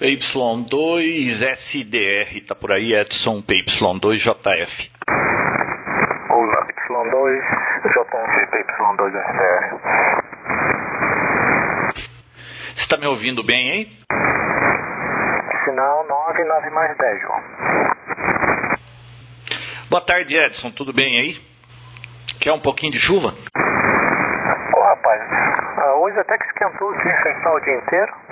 PY2SDR, tá por aí, Edson PY2JF. Olá, PY2, J11 PY2SDR. Você está me ouvindo bem, hein? Sinal 99 mais 10, João. Boa tarde, Edson, tudo bem aí? Quer um pouquinho de chuva? Ô rapaz, ah, hoje até que esquentou aqui sem o dia inteiro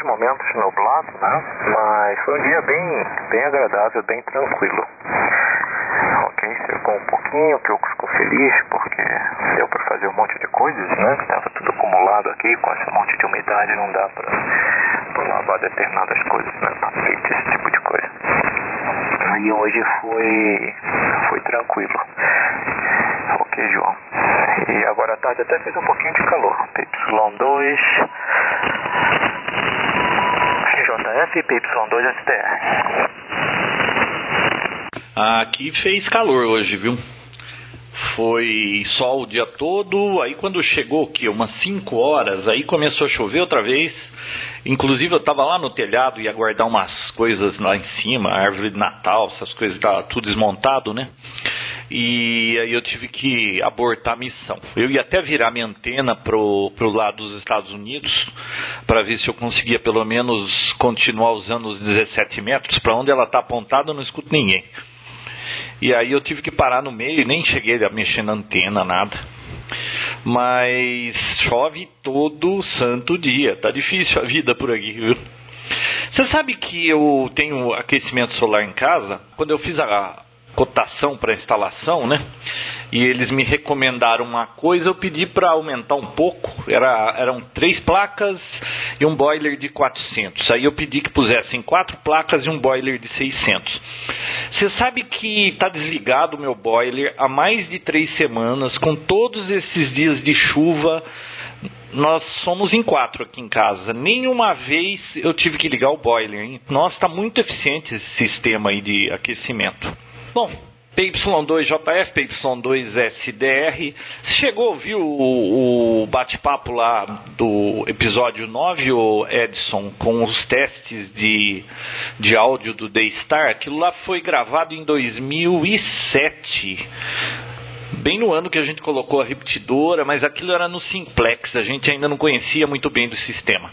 vários momentos nublado, né? Mas foi um dia bem, bem agradável, bem tranquilo. Ok, secou um pouquinho, que eu fico feliz porque deu para fazer um monte de coisas, né? Tava tudo acumulado aqui, com esse monte de umidade não dá para lavar determinadas coisas, né? Tapete, esse tipo de coisa. E hoje foi, foi tranquilo. Ok, João. E agora à tarde até fez um pouquinho de calor. Y2, FPY2STR. Aqui fez calor hoje, viu? Foi sol o dia todo, aí quando chegou que umas 5 horas, aí começou a chover outra vez. Inclusive eu estava lá no telhado e ia guardar umas coisas lá em cima, árvore de Natal, essas coisas tá tudo desmontado, né? E aí eu tive que abortar a missão. Eu ia até virar minha antena pro pro lado dos Estados Unidos para ver se eu conseguia pelo menos continuar usando os 17 metros. Para onde ela está apontada eu não escuto ninguém. E aí eu tive que parar no meio e nem cheguei a mexer na antena, nada. Mas chove todo santo dia. Tá difícil a vida por aqui, viu? Você sabe que eu tenho aquecimento solar em casa? Quando eu fiz a cotação para instalação, né? E eles me recomendaram uma coisa, eu pedi para aumentar um pouco. Era, eram três placas e um boiler de 400. Aí eu pedi que pusessem quatro placas e um boiler de 600. Você sabe que está desligado o meu boiler há mais de três semanas, com todos esses dias de chuva. Nós somos em quatro aqui em casa. Nenhuma vez eu tive que ligar o boiler. Hein? Nossa, está muito eficiente esse sistema aí de aquecimento. Bom, PY2JF, PY2SDR. Chegou ouvir o, o bate-papo lá do episódio 9, o Edson, com os testes de, de áudio do Daystar? Aquilo lá foi gravado em 2007 bem no ano que a gente colocou a repetidora, mas aquilo era no Simplex, a gente ainda não conhecia muito bem do sistema.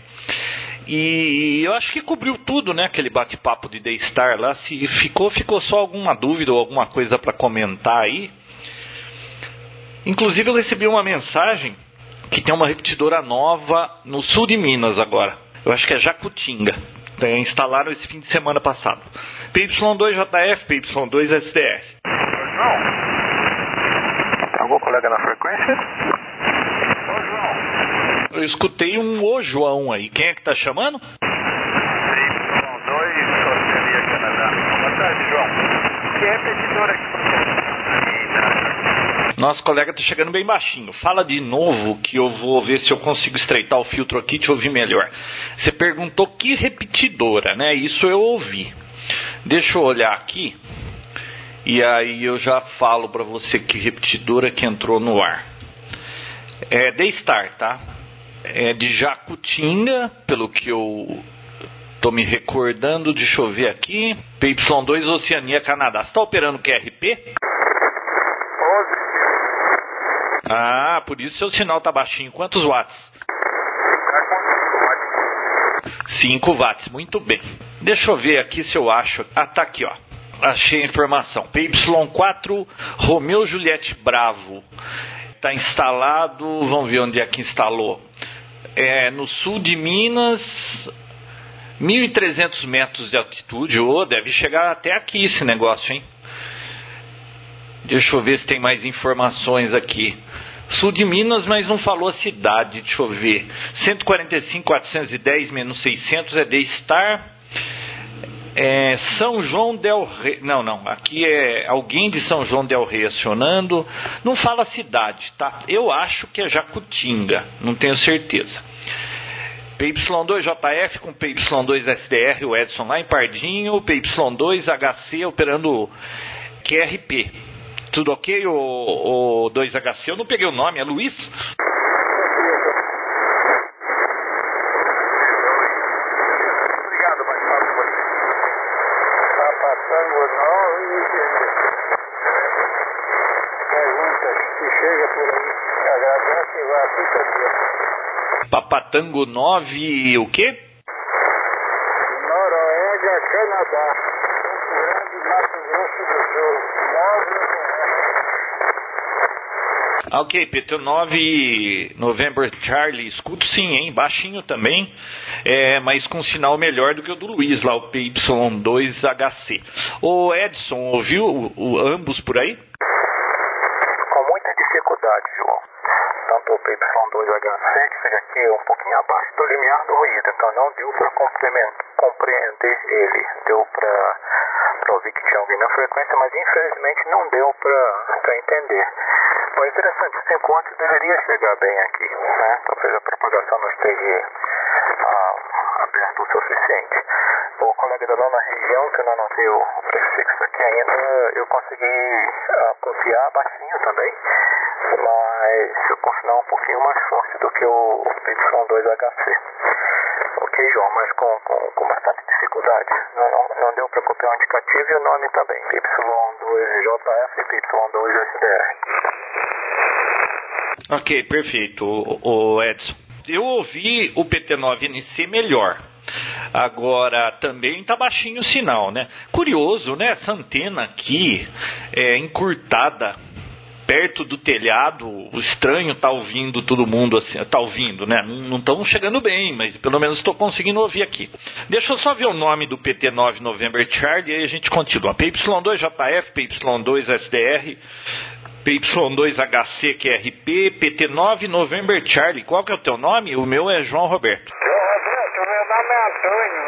E eu acho que cobriu tudo, né? Aquele bate-papo de Daystar lá. Se ficou, ficou só alguma dúvida ou alguma coisa para comentar aí. Inclusive eu recebi uma mensagem que tem uma repetidora nova no sul de Minas agora. Eu acho que é Jacutinga. Instalaram esse fim de semana passado. PY2JF, PY2SDR. João, tem algum colega na frequência? Eu escutei um ô João aí. Quem é que tá chamando? PY2, Oceania, Canadá. Boa tarde, João. Que repetidora que você Nosso colega tá chegando bem baixinho. Fala de novo que eu vou ver se eu consigo estreitar o filtro aqui e te ouvir melhor. Você perguntou que repetidora, né? Isso eu ouvi. Deixa eu olhar aqui. E aí eu já falo para você que repetidora que entrou no ar. É Daystar, tá? É de Jacutinga, pelo que eu tô me recordando, deixa eu ver aqui. PY2 Oceania Canadá. Você está operando QRP? 11. Ah, por isso seu sinal tá baixinho. Quantos watts? Tá com 5 watts, muito bem. Deixa eu ver aqui se eu acho. Ah, tá aqui, ó. Achei a informação. PY4 Romeu Juliette Bravo. Está instalado, vamos ver onde é que instalou é, no sul de Minas, 1.300 metros de altitude, oh, deve chegar até aqui esse negócio, hein? Deixa eu ver se tem mais informações aqui. Sul de Minas, mas não falou a cidade, deixa eu ver. 145, 410 menos 600 é de estar. É São João del Rei. Não, não. Aqui é alguém de São João del Rei acionando. Não fala cidade, tá? Eu acho que é Jacutinga. Não tenho certeza. PY2JF com PY2SDR, o Edson lá em Pardinho. PY2HC operando QRP. Tudo ok, o, o 2HC? Eu não peguei o nome, é Luiz? Papatango 9, o quê? Noruega, Canadá. Grande, Mato Grosso do Sul. 9 ah, ok, PT9 November Charlie, escuto sim, hein? Baixinho também, é, mas com sinal melhor do que o do Luiz, lá o PY2HC. O Edson, ouviu o, o, ambos por aí? Com muita dificuldade, João. Tanto o PY2HC, que fica aqui um pouquinho abaixo do limiar do ruído, então não deu para compreender ele. Deu para ouvir que tinha alguém na frequência, mas infelizmente não deu para entender. Bom, interessante, esse encontro deveria chegar bem aqui, né? Talvez a propagação não esteja ah, aberta o suficiente. O colega da nona região, que eu não anotei o prefixo aqui ainda, eu consegui ah, copiar baixinho também, mas com sinal um pouquinho mais forte do que o Y2HC. Ok, João, mas com, com, com bastante dificuldade. Não, não, não deu para copiar o indicativo e o nome também, Y2JF e Y2SDR. Ok, perfeito, o, o Edson. Eu ouvi o PT9NC melhor. Agora, também tá baixinho o sinal, né? Curioso, né? Essa antena aqui é encurtada perto do telhado, o estranho tá ouvindo todo mundo assim, tá ouvindo, né? Não estão chegando bem, mas pelo menos estou conseguindo ouvir aqui. Deixa eu só ver o nome do PT9 November Charlie e aí a gente continua. PY2JF, PY2SDR, PY2HCQRP, PT9 November Charlie. Qual que é o teu nome? O meu é João Roberto. João Roberto, meu nome é Antônio.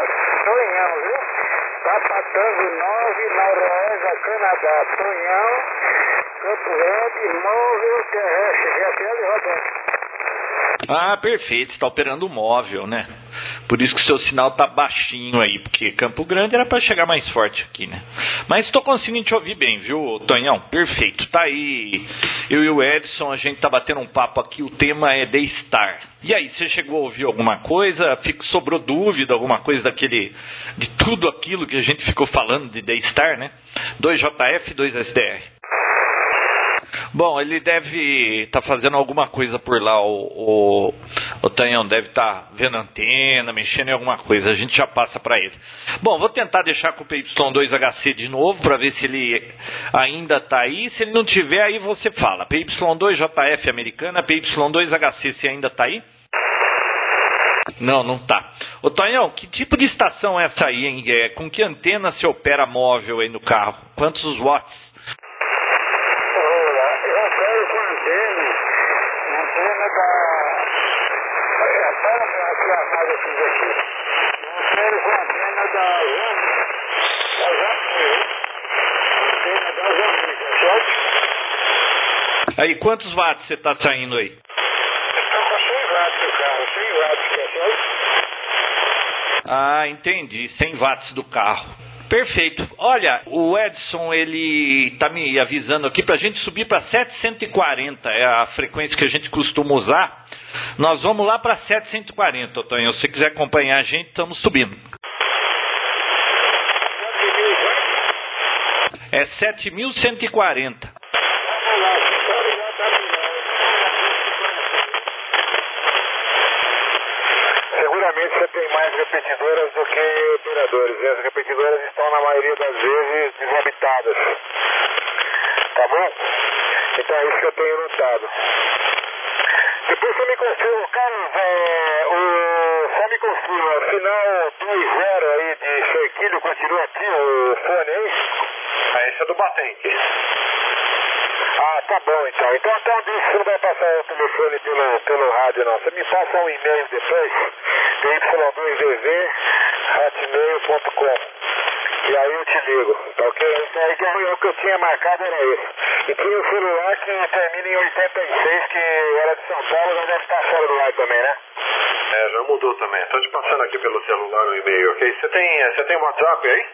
Tonhão, viu? Papatango 9, Noruega, Canadá. Tonhão, Campo Grande, móvel terrestre, GPL Roberto. Ah, perfeito, está operando móvel, né? Por isso que o seu sinal tá baixinho aí, porque Campo Grande era para chegar mais forte aqui, né? Mas estou conseguindo te ouvir bem, viu, Tonhão? Perfeito, tá aí. Eu e o Edson, a gente tá batendo um papo aqui, o tema é The Star. E aí, você chegou a ouvir alguma coisa? Fico, sobrou dúvida, alguma coisa daquele. de tudo aquilo que a gente ficou falando de The Star, né? 2JF, 2SDR. Bom, ele deve estar tá fazendo alguma coisa por lá, o, o, o Tanhão deve estar tá vendo antena, mexendo em alguma coisa, a gente já passa para ele. Bom, vou tentar deixar com o PY2HC de novo para ver se ele ainda está aí. Se ele não tiver, aí você fala. PY2JF americana, PY2HC, se ainda está aí? Não, não tá. Ô Tonhão, que tipo de estação é essa aí, hein? É, com que antena se opera móvel aí no carro? Quantos watts? Aí, quantos watts você está saindo aí? Estou com 100 watts do carro, 100 watts, quer Ah, entendi, 100 watts do carro. Perfeito. Olha, o Edson, ele está me avisando aqui para a gente subir para 740, é a frequência que a gente costuma usar. Nós vamos lá para 740, Tonho. Se quiser acompanhar a gente, estamos subindo. É 7.140. Seguramente você tem mais repetidoras do que operadores. E as repetidoras estão, na maioria das vezes, desabitadas. Tá bom? Então é isso que eu tenho notado. Depois você me confirma, Carlos, é, o, só me confirma, o final 2-0 aí de Cerquilho continua aqui, o fone aí? Ah, esse é do batente. Ah, tá bom então. Então até um dia você não vai passar o telefone pelo, pelo rádio não. Você me passa um e-mail depois, y2dv, hotmail.com. E aí eu te ligo, tá ok? Então aí que o que eu tinha marcado era esse. E tinha o celular que termina em 86, que era de São Paulo, já deve estar fora do ar também, né? É, já mudou também. Estou te passando aqui pelo celular o e-mail, ok? Você tem, você tem WhatsApp aí?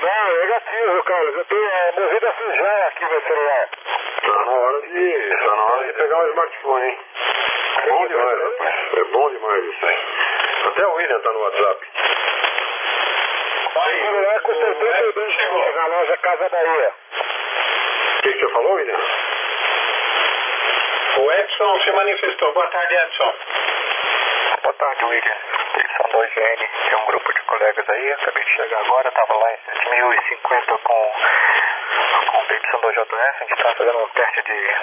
Não, negativo, Carlos. Eu tenho é, movida já aqui no celular. Tá na hora de. Tá na hora de pegar um smartphone, hein? É bom demais, rapaz. É bom demais isso aí. Até o William tá no WhatsApp. O celular com certeza na loja Casa Bahia. O que, que você falou, William? O Edson se manifestou. Boa tarde, Edson. Boa tarde, William. São 2GN, tem um grupo de colegas aí, acabei de chegar agora, estava lá em 7050 com, com o PY2JF, a gente está fazendo um teste de,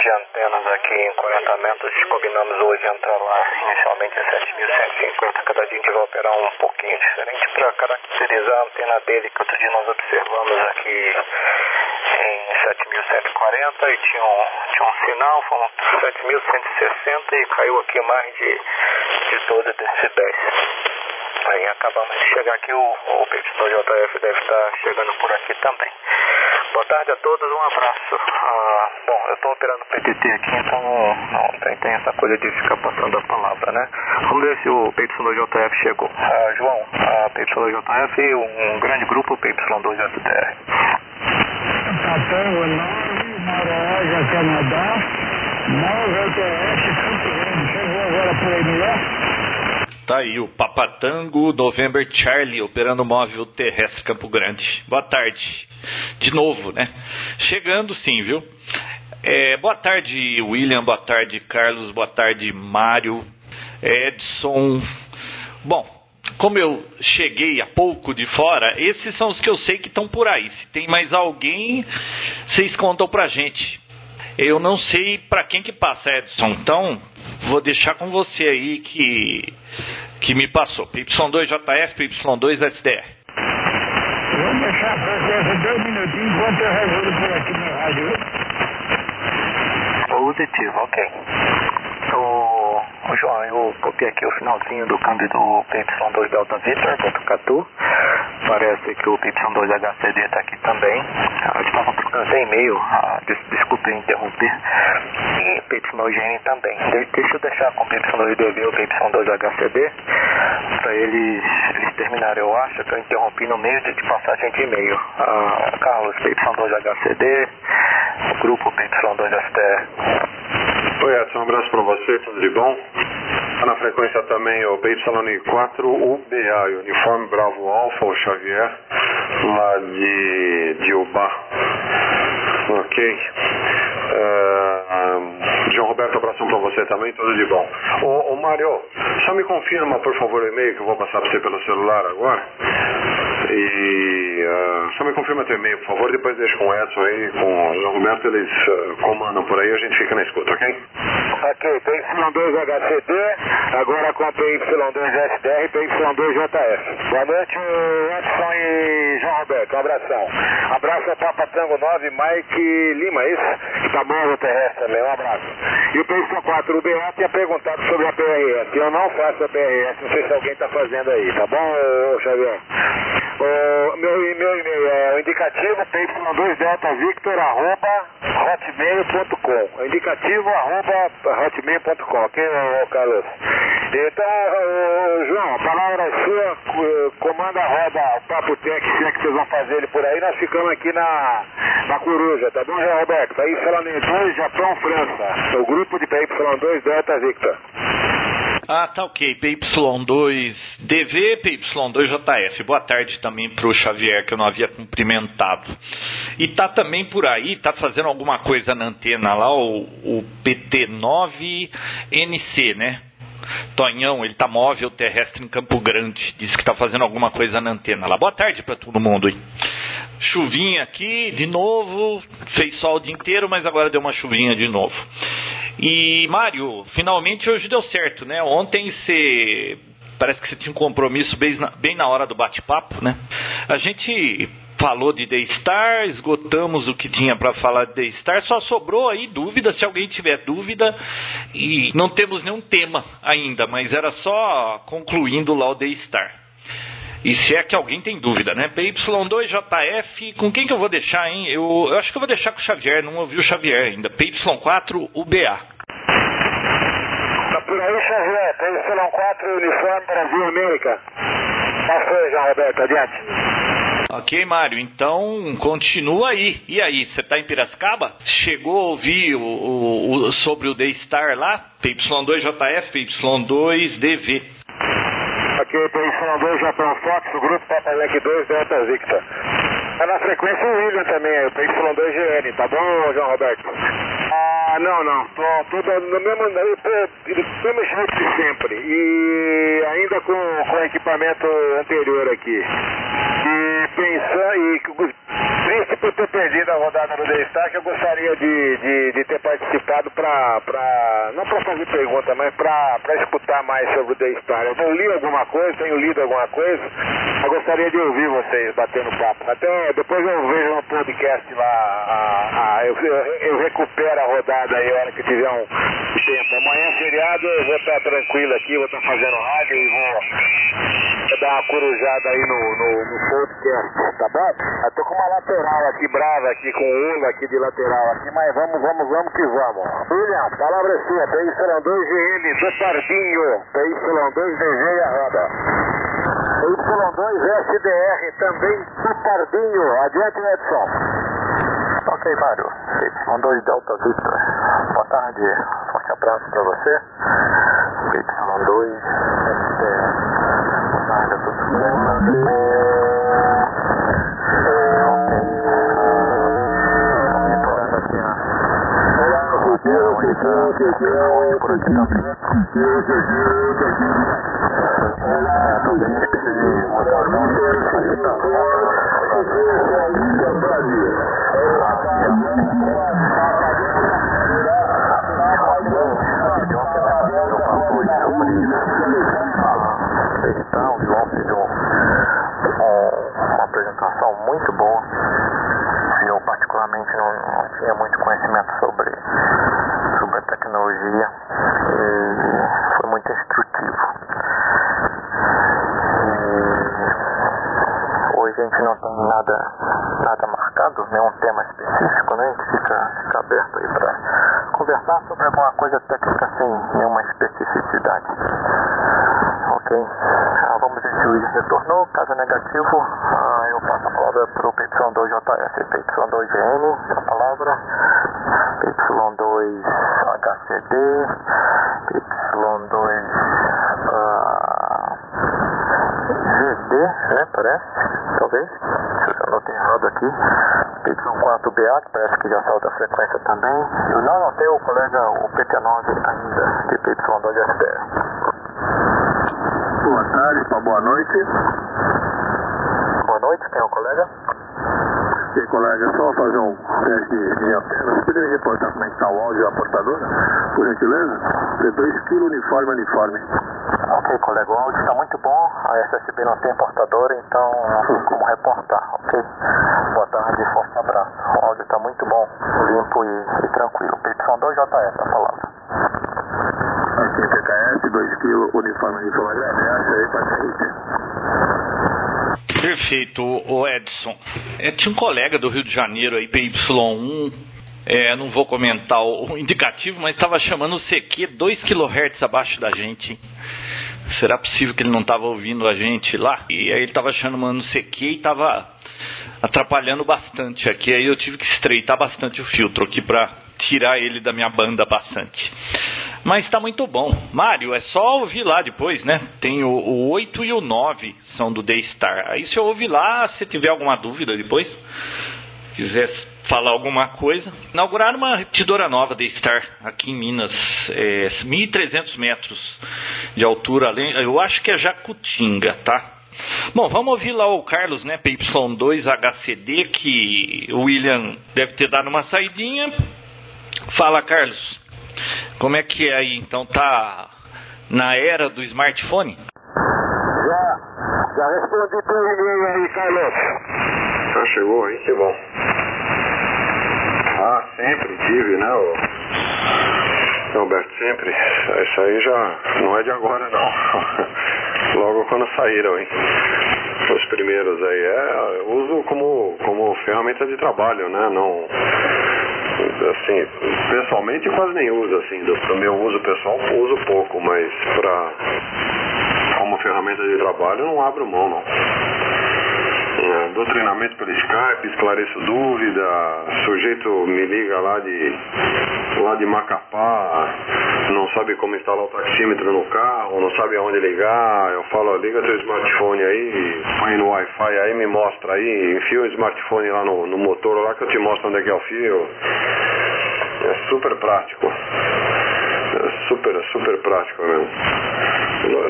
de antenas aqui em 40 metros, combinamos hoje entrar lá inicialmente em 7150, cada dia a gente vai operar um pouquinho diferente para caracterizar a antena dele, que outro dia nós observamos aqui em 7140 e tinha um, tinha um sinal, foram 7160 e caiu aqui mais de, de 12 decibéis. Aí acabamos de chegar aqui, o, o PY-JF deve estar chegando por aqui também. Boa tarde a todos, um abraço. Ah, bom, eu estou operando PTT aqui, então não tem, tem, essa coisa de ficar passando a palavra, né? Vamos ver se o PY-JF chegou. Ah, João, a PY-JF, um grande grupo PY2SDR. Catango 9, Noruega, Canadá, 9 LTS, Campo Grande. Chegou agora por aí melhor? Tá aí o Papatango November Charlie operando móvel terrestre Campo Grande. Boa tarde. De novo, né? Chegando sim, viu? É, boa tarde, William. Boa tarde, Carlos. Boa tarde, Mário. Edson. Bom, como eu cheguei há pouco de fora, esses são os que eu sei que estão por aí. Se tem mais alguém, vocês contam pra gente. Eu não sei para quem que passa, Edson. Então, vou deixar com você aí que, que me passou. PY2JF, PY2SDR. Vou deixar pra você dois minutinhos enquanto eu resolvo por aqui no rádio. Positivo, ok. João, eu copiei aqui o finalzinho do câmbio do PY2 Delta Victor, ponto. Parece que o PY2HCD está aqui também. Gente estava procurando e-mail, ah, des, desculpe interromper. E PY2GN também. De, deixa eu deixar com o PY2DV o PY2HCD para eles, eles terminarem. Eu acho que eu interrompi no meio de, de passagem de e-mail. Ah, Carlos, PY2HCD, o grupo PY2STR. Oi, Edson, um abraço para você, tudo de bom? Tá na frequência também o PY4UBA, Uniforme Bravo Alpha, o Xavier, lá de, de Ubá. Ok. Uh, João Roberto, abração para você também, tudo de bom. Ô, ô Mário, só me confirma, por favor, o e-mail que eu vou passar para você pelo celular agora. E uh, só me confirma teu e-mail, por favor, depois deixa com o Edson aí, com o João Roberto, eles uh, comandam por aí, a gente fica na escuta, ok? Ok, PY2HCD, agora com a PY2SDR e PY2JF. Boa noite, Edson e João Roberto, um abração. Abraço ao Papa Tango 9, Mike Lima, é isso? Que tá móvel terrestre também, um abraço. E o PY4 UBA tinha perguntado sobre a PRS. Eu não faço a PRS, não sei se alguém tá fazendo aí, tá bom, Xavier? O meu, meu e-mail é indicativo PY2 Delta Victor arroba hotmail.com. Indicativo arroba hotmail.com, ok, Carlos? Então, João, a palavra é sua, co- comanda roda, o Papo Tech, se é que vocês vão fazer ele por aí, nós ficamos aqui na, na Coruja, tá bom, João Roberto? PY2 Japão, França, o grupo de PY2 Delta Victor. Ah, tá ok. PY2DV, PY2JF. Boa tarde também pro Xavier, que eu não havia cumprimentado. E tá também por aí, tá fazendo alguma coisa na antena lá, o, o PT9NC, né? Tonhão, ele tá móvel terrestre em Campo Grande. Diz que tá fazendo alguma coisa na antena lá. Boa tarde para todo mundo. Chuvinha aqui, de novo. Fez sol o dia inteiro, mas agora deu uma chuvinha de novo. E, Mário, finalmente hoje deu certo, né? Ontem você. Parece que você tinha um compromisso bem na, bem na hora do bate-papo, né? A gente falou de Daystar, esgotamos o que tinha para falar de Daystar, só sobrou aí dúvida, se alguém tiver dúvida, e não temos nenhum tema ainda, mas era só concluindo lá o Daystar. E se é que alguém tem dúvida, né? PY2JF, com quem que eu vou deixar, hein? Eu, eu acho que eu vou deixar com o Xavier, não ouvi o Xavier ainda. PY4UBA. Tá por aí, Xavier, PY4 Uniforme Brasil América. Passou, João Roberto, adiante. Ok, Mário, então continua aí. E aí, você tá em Piracicaba? Chegou a ouvir o, o- o- sobre o Daystar lá? PY2JF, PY2DV. Aqui, PY2 Japão Fox, o grupo Papa Yankee 2 Delta Victor. Tá na frequência o William também, o PY2GN, tá bom, João Roberto? Ah, não, não. Tô, tô no mesmo, mesmo jeito de sempre. E ainda com, com equipamento anterior aqui. E pensando, e triste por ter perdido a rodada do Destaque, eu gostaria de, de, de ter participado para, não para fazer pergunta, mas para escutar mais sobre o Daystar. Eu li alguma coisa, tenho lido alguma coisa, eu gostaria de ouvir vocês batendo papo. Até depois eu vejo no podcast lá, a, a, eu, eu, eu, recupero a rodada aí a hora que tiver um tempo. Amanhã feriado, eu vou estar tranquilo aqui, vou estar fazendo rádio e vou, vou dar uma corujada aí no, no, no podcast, tá bom? Eu tô com uma lateral aqui brava aqui, com o aqui de lateral aqui, mas vamos, vamos, vamos que vamos. William, palavra é sua, PY2GL do Pardinho, PY2DG e a roda. Y2SDR também do Pardinho, adiante Edson. Ok, Mário. Y2 Delta Victor. Boa tarde. Forte abraço para você. Y2 SDR. Boa tarde a todos. Por aqui também. É, também precisa de mutação, Então, o João fez uma apresentação muito boa. Eu particularmente não, não tinha muito conhecimento sobre sobre a tecnologia e foi muito instrutivo. E hoje a gente não tem nada, marcado, nenhum tema específico, né? A gente fica, fica aberto aí para conversar sobre alguma coisa técnica sem nenhuma especificidade. Ok? Ah, vamos ver se o retornou. Caso negativo, ah, eu passo a palavra para o PY2JS, PY2GN, a palavra. Y2HCD, Y2 uh, GD, né, parece, talvez, se eu anotei errado aqui, Y4BA, que parece que já salta a frequência também, eu não anotei o colega, o PT9 ainda, de Y2SDR. Boa tarde, boa noite. Boa noite, quem é o colega? E colega, só fazer um teste de antena. Você poderia reportar como é que está o áudio da portadora, por gentileza? De 2 kg uniforme uniforme. Ok, colega, o áudio está muito bom. A SSB não tem portadora, então não tem como reportar, ok? Boa tarde, forte abraço. O áudio está muito bom, limpo e, e tranquilo. PY2JS, a palavra. Aqui, PKS, 2 kg uniforme uniforme. Agradeço aí, paciente. Perfeito, o Edson. É, tinha um colega do Rio de Janeiro aí, PY1, é, não vou comentar o indicativo, mas estava chamando o CQ 2 kHz abaixo da gente. Será possível que ele não estava ouvindo a gente lá? E aí ele estava chamando o CQ e estava atrapalhando bastante aqui. Aí eu tive que estreitar bastante o filtro aqui para tirar ele da minha banda bastante. Mas está muito bom. Mário, é só ouvir lá depois, né? Tem o, o 8 e o 9 são do Daystar. Aí se eu ouvir lá, se tiver alguma dúvida depois, quiser falar alguma coisa. Inauguraram uma repetidora nova Daystar aqui em Minas, é, 1.300 metros de altura, além, eu acho que é Jacutinga, tá? Bom, vamos ouvir lá o Carlos, né, PY2 HCD, que o William deve ter dado uma saidinha. Fala, Carlos. Como é que é aí? Então tá na era do smartphone? Já, já respondi teu e-mail aí, Carlos. Já chegou aí, que bom. Sempre tive, né, o... Alberto, sempre. Isso aí já não é de agora, não. Logo quando saíram, hein? Os primeiros aí. É, uso como, como ferramenta de trabalho, né? Não assim, pessoalmente quase nem uso, assim, do, do meu uso pessoal uso pouco, mas para como ferramenta de trabalho não abro mão não. Dou treinamento pelo Skype, esclareço dúvida, sujeito me liga lá de lá de Macapá, não sabe como instalar o taxímetro no carro, não sabe aonde ligar, eu falo, liga teu smartphone aí, põe no Wi-Fi aí, me mostra aí, enfia o smartphone lá no, no motor lá que eu te mostro onde é que é o fio. é super prático. É super, super prático mesmo.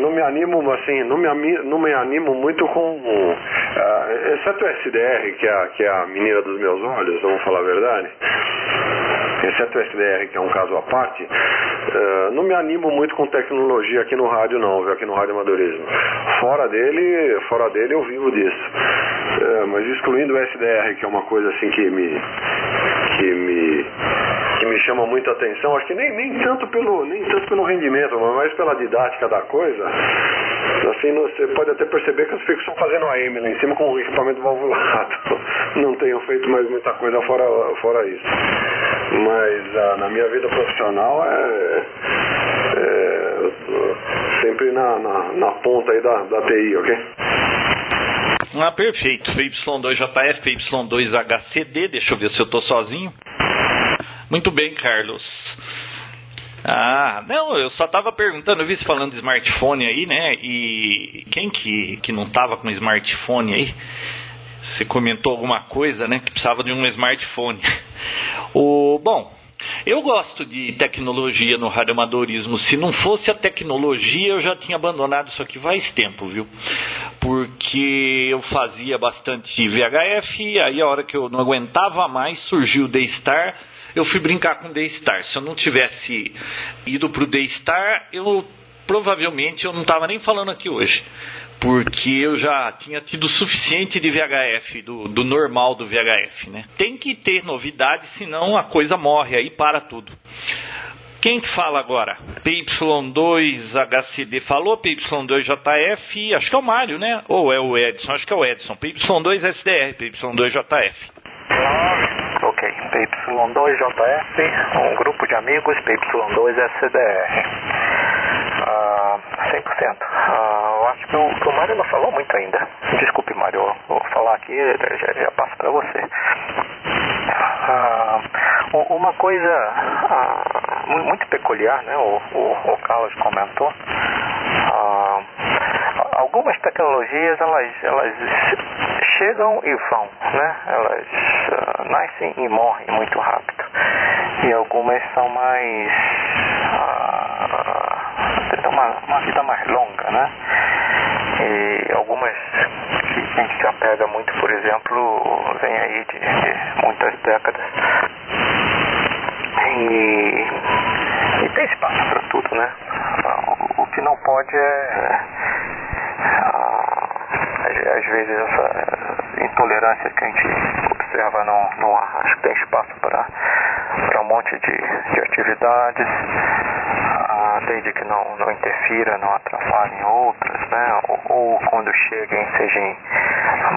Não me animo assim, não me, não me animo muito com. Uh, exceto o SDR, que é, que é a menina dos meus olhos, vamos falar a verdade exceto o SDR, que é um caso à parte, uh, não me animo muito com tecnologia aqui no rádio não, viu? aqui no Rádio Amadorismo. Fora dele, fora dele eu vivo disso. Uh, mas excluindo o SDR, que é uma coisa assim que me que me que me chama muita atenção, acho que nem, nem tanto pelo nem tanto pelo rendimento, mas pela didática da coisa. Assim, você pode até perceber que eu fico só fazendo a M lá em cima com o equipamento valvulado. Não tenho feito mais muita coisa fora, fora isso. Mas ah, na minha vida profissional é, é sempre na, na, na, ponta aí da, da TI, ok? Ah, perfeito. Y2JF, Y2HCD, deixa eu ver se eu estou sozinho. Muito bem, Carlos. Ah, não, eu só estava perguntando, eu vi você falando de smartphone aí, né? E quem que, que não estava com smartphone aí? Você comentou alguma coisa, né? Que precisava de um smartphone. O, bom, eu gosto de tecnologia no radioamadorismo. Se não fosse a tecnologia, eu já tinha abandonado isso aqui faz tempo, viu? Porque eu fazia bastante VHF, aí a hora que eu não aguentava mais, surgiu o D-Star eu fui brincar com o D-Star. Se eu não tivesse ido para o D-Star, eu provavelmente eu não estava nem falando aqui hoje. Porque eu já tinha tido suficiente de VHF, do, do normal do VHF, né? Tem que ter novidade, senão a coisa morre aí para tudo. Quem fala agora? PY2HCD falou, PY2JF, acho que é o Mário, né? Ou é o Edson? Acho que é o Edson. PY2SDR, PY2JF. Ok, PY2JF, um grupo de amigos, PY2SDR. Uh, 100%. Uh, eu o, o Mário não falou muito ainda. Desculpe, Mário, eu vou falar aqui, já, já passo para você. Uh, uma coisa uh, muito peculiar, né? O, o, o Carlos comentou. Uh, algumas tecnologias elas, elas chegam e vão, né? Elas uh, nascem e morrem muito rápido. E algumas são mais. Uh, têm uma, uma vida mais longa, né? E algumas que a gente se apega muito, por exemplo, vem aí de, de muitas décadas. E, e tem espaço para tudo, né? O, que não pode é às vezes essa intolerância que a gente observa não, não há. Acho que tem espaço para um monte de, de atividades, desde que não, não interfira, não atrapalhe em outras, né? ou, ou quando cheguem sejam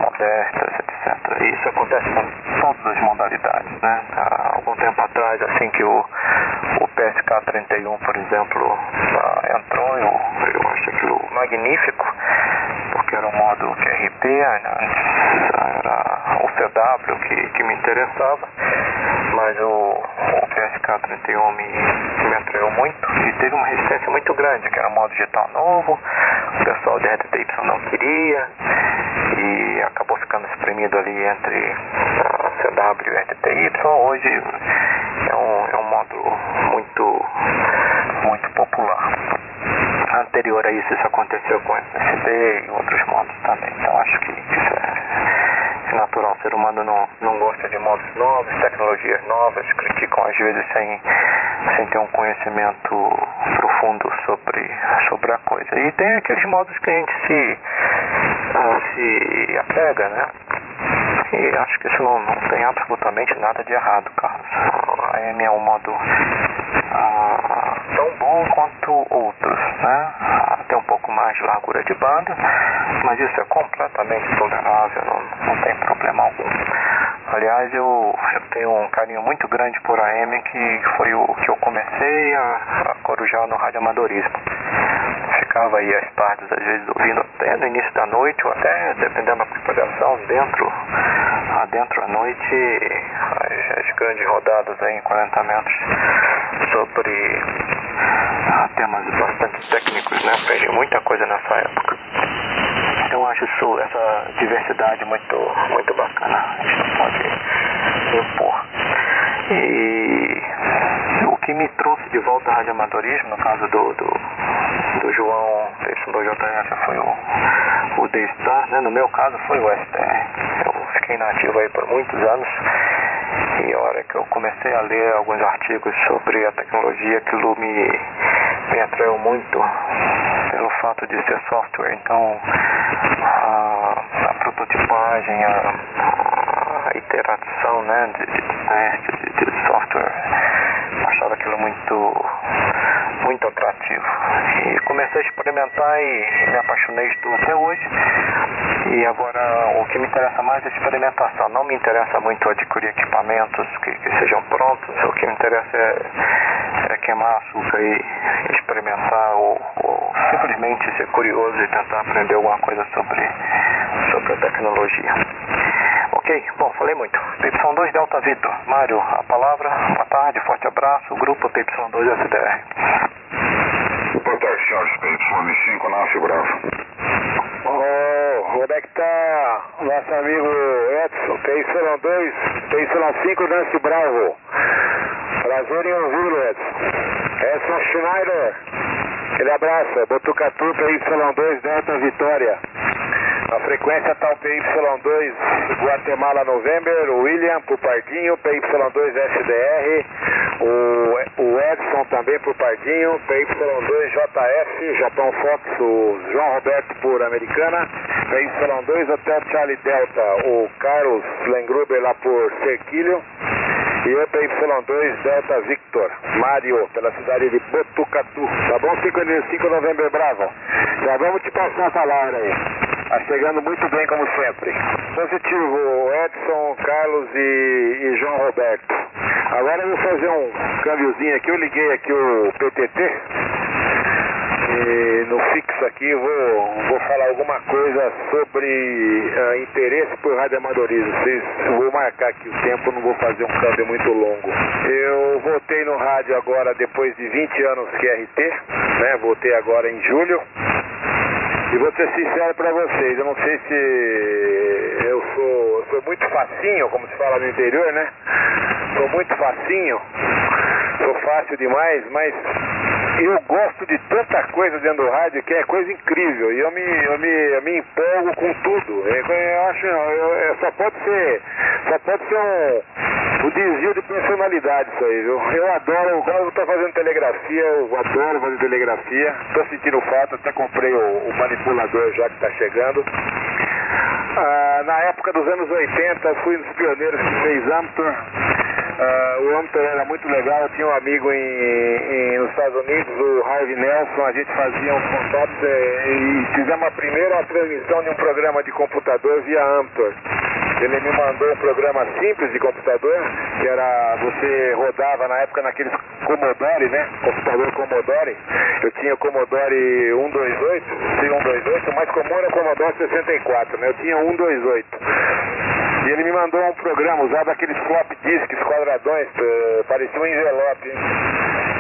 modestas, etc. Isso acontece com todas as modalidades. Né? Há algum tempo atrás, assim que o, o PSK-31, por exemplo, ah, entrou, eu, eu acho aquilo magnífico, porque era um modo QRP, era o CW que, que me interessava, mas o, o PSK31 me, me atraiu muito e teve uma resistência muito grande, que era um modo digital novo, o pessoal de RTTY não queria e acabou ficando espremido ali entre CW e a RTTY. Hoje é um, é um modo muito, muito popular anterior a isso, isso aconteceu com o SSD e outros modos também. Então acho que isso é, é natural. O ser humano não, não gosta de modos novos, tecnologias novas, criticam às vezes sem, sem ter um conhecimento profundo sobre, sobre a coisa. E tem aqueles modos que a gente se, se apega, né? E acho que isso não, não tem absolutamente nada de errado, Carlos. A AM é um modo ah, tão bom quanto outros, né? Tem um pouco mais de largura de banda, mas isso é completamente tolerável, não, não tem problema algum. Aliás, eu, eu tenho um carinho muito grande por AM, que foi o que eu comecei a, a corujar no radioamadorismo. Ficava aí às tardes, às vezes, ouvindo até no início da noite, ou até, dependendo da propagação, dentro, adentro à noite, as, as grandes rodadas aí em 40 metros sobre ah, temas bastante técnicos, né? Aprendi muita coisa nessa época. Então acho isso, essa diversidade muito, muito bacana. A gente não pode impor. E que me trouxe de volta ao radioamadorismo, no caso do, do, do João YJF, foi o, o D-Star, né? no meu caso foi o STR. Eu fiquei nativo aí por muitos anos e a hora que eu comecei a ler alguns artigos sobre a tecnologia, aquilo me, me atraiu muito pelo fato de ser software. Então, a, a prototipagem, a, a, iteração né, de, de teste de, de software, achava aquilo muito atrativo. E comecei a experimentar e me apaixonei, estou até hoje. E agora o que me interessa mais é a experimentação. Não me interessa muito adquirir equipamentos que, que sejam prontos. O que me interessa é, é queimar açúcar e experimentar ou, ou, simplesmente ser curioso e tentar aprender alguma coisa sobre, sobre a tecnologia. Ok, bom, falei muito. PY2 Delta Vitor. Mário, a palavra. Boa tarde, forte abraço. Grupo PY2 SDR. Tarde, senhores. PY5 Nasce Bravo. Oh, onde é que tá nosso amigo Edson? PY2, PY5 Nancy Bravo. Prazer em ouvi-lo, Edson. Edson Schneider. Aquele abraço. Botucatu, PY2 Delta Vitória. A frequência está o PY2 Guatemala November, o William pro Pardinho, PY2 SDR, o, o Edson também pro Pardinho, PY2 JF, Japão Fox, o João Roberto por Americana, PY2 Hotel Charlie Delta, o Carlos Lengruber lá por Cerquilho, e eu PY2 Delta Victor, Mário, pela cidade de Botucatu. Tá bom? 5, 5 November Bravo. Já vamos te passar a palavra aí. Tá chegando muito bem, como sempre. Positivo, Edson, Carlos e, e, João Roberto. Agora eu vou fazer um câmbiozinho aqui. Eu liguei aqui o PTT. E no fixo aqui vou, vou falar alguma coisa sobre uh, interesse por radioamadorismo. Vocês, vou marcar aqui o tempo, não vou fazer um câmbio muito longo. Eu voltei no rádio agora depois de 20 anos QRT, né? Voltei agora em julho. E vou ser sincero para vocês, eu não sei se eu sou, eu sou muito facinho, como se fala no interior, né? Sou muito facinho, sou fácil demais, mas eu gosto de tanta coisa dentro do rádio que é coisa incrível. E eu me, eu me, eu me empolgo com tudo. Eu, eu acho, eu, eu, só pode ser, só pode ser um, um desvio de personalidade isso aí, viu? Eu adoro, eu estou fazendo telegrafia, eu adoro fazer telegrafia. Estou sentindo falta, até comprei o, o manipulador já que está chegando. Ah, na época dos anos 80, fui um dos pioneiros que fez Amptor. Uh, o Amptor era muito legal, eu tinha um amigo em, em, nos Estados Unidos, o Harvey Nelson, a gente fazia uns contatos é, e fizemos a primeira transmissão de um programa de computador via Amptor. Ele me mandou um programa simples de computador, que era, você rodava na época naqueles Commodore, né? Computador Commodore. Eu tinha o Commodore 128, C128, o mais comum era o Commodore 64, né? Eu tinha 128. E ele me mandou um programa usado aqueles flop disks quadradões, uh, parecia um envelope. Hein?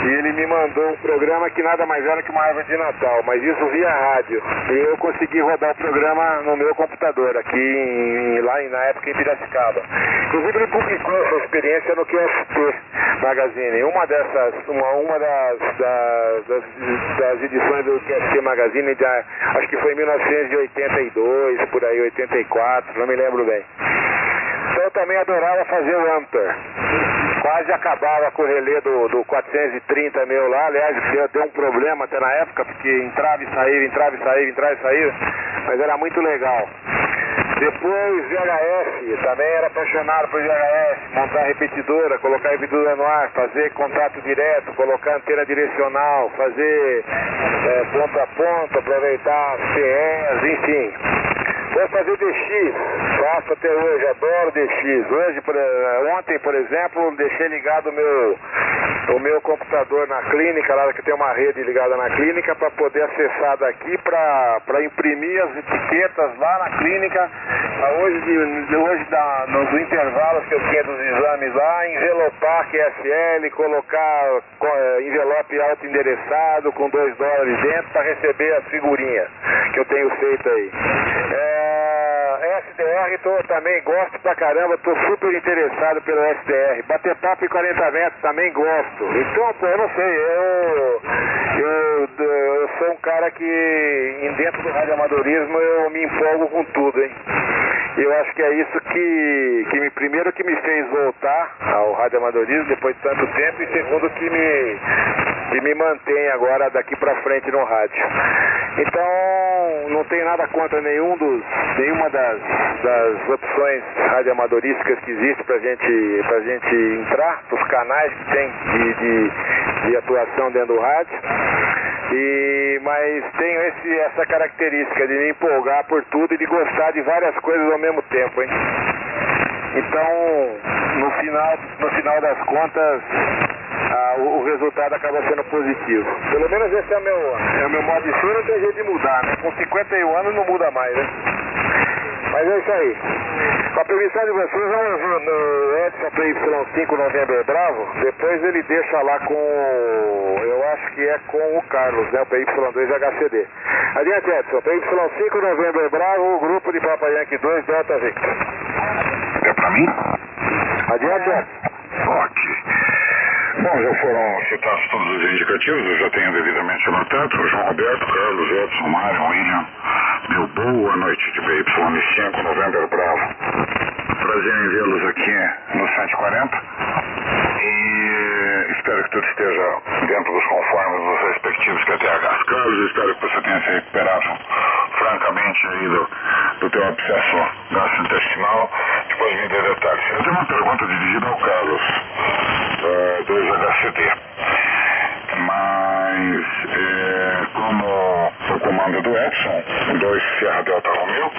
E ele me mandou um programa que nada mais era que uma árvore de Natal, mas isso via rádio. E eu consegui rodar o programa no meu computador, aqui em, lá na época em Piracicaba. Inclusive ele publicou essa experiência no QST Magazine. Uma dessas, uma, uma das, das, das, das edições do QST Magazine, de, acho que foi em 1982, por aí, 84, não me lembro bem. Também adorava fazer o Amper. Quase acabava com o relé do, do 430 meu lá, aliás, deu um problema até na época, porque entrava e saía, entrava e saía, entrava e saía, mas era muito legal. Depois VHS, também era apaixonado por VHS, montar repetidora, colocar repetidora no ar, fazer contato direto, colocar antena direcional, fazer é, ponto a ponto, aproveitar CEs, enfim. Vou fazer DX, faço até hoje, adoro DX. Hoje, por, ontem, por exemplo, deixei ligado o meu, o meu computador na clínica, lá que tem uma rede ligada na clínica, para poder acessar daqui para imprimir as etiquetas lá na clínica. Hoje, de, hoje da, no, do intervalo que eu tinha dos exames lá, envelopar QSL, colocar envelope alto endereçado com 2 dólares dentro para receber as figurinhas que eu tenho feito aí. É, SDR SDR, tô, também gosto pra caramba, tô super interessado pelo SDR. Bater papo em 40 metros, também gosto. Então, pô, eu não sei, eu, eu, eu sou um cara que, dentro do radioamadorismo, eu me empolgo com tudo, hein. Eu acho que é isso que, que me, primeiro que me fez voltar ao radioamadorismo depois de tanto tempo e segundo que me, que me mantém agora daqui pra frente no rádio. Então, não tenho nada contra nenhum dos, nenhuma das, das opções radioamadorísticas que existe pra gente, pra gente entrar, os canais que tem de, de, de atuação dentro do rádio. E, mas tenho esse, essa característica de me empolgar por tudo e de gostar de várias coisas ao mesmo tempo, hein? Então, no final, no final das contas, ah, o, o, resultado acaba sendo positivo. Pelo menos esse é o meu, é o meu modo de ser, não tem jeito de mudar, né? Com 51 anos não muda mais, né? Mas é isso aí. Com a permissão de vocês, vamos no Edson PY5 November Bravo. Depois ele deixa lá com. Eu acho que é com o Carlos, né? O PY2 HCD. Adiante, Edson. PY5 November Bravo, grupo de Papa Yankee 2 Delta Victor. É pra mim? Adiante, Edson. Ok. Bom, já foram citados todos os indicativos, eu já tenho devidamente anotado. João Roberto, Carlos, Edson, Mário, William, meu boa noite de BY5, November Bravo. Prazer em vê-los aqui no 140 e espero que tudo esteja dentro dos conformes dos respectivos QTHs. Carlos, espero que você tenha se recuperado francamente aí do, do teu abscesso gastrointestinal. Depois me dê detalhes. Eu tenho uma pergunta dirigida ao Carlos, uh, 2HCD. Mas, é, como o comando do Edson, 2 Sierra Delta Romeo,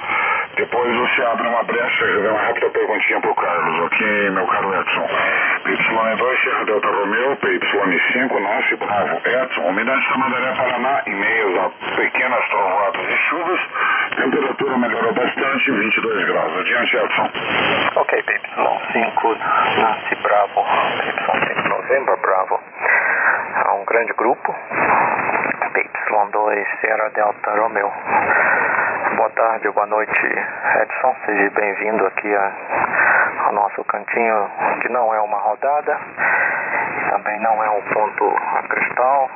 depois você abre uma brecha e dá uma rápida perguntinha pro Carlos, ok, meu caro Edson? PY2, Sierra Delta Romeo, PY5, Nasce Bravo, Edson, umidade Tamandaré, Paraná, em meio a pequenas trovoadas e chuvas, temperatura melhorou bastante, 22 graus. Adiante, Edson. Ok, PY5, Nasce Bravo, PY5, November Bravo. Há um grande grupo, PY2, Sierra Delta Romeo. Boa tarde, boa noite, Edson. Seja bem-vindo aqui a, ao nosso cantinho, que não é uma rodada, também não é um ponto a cristal,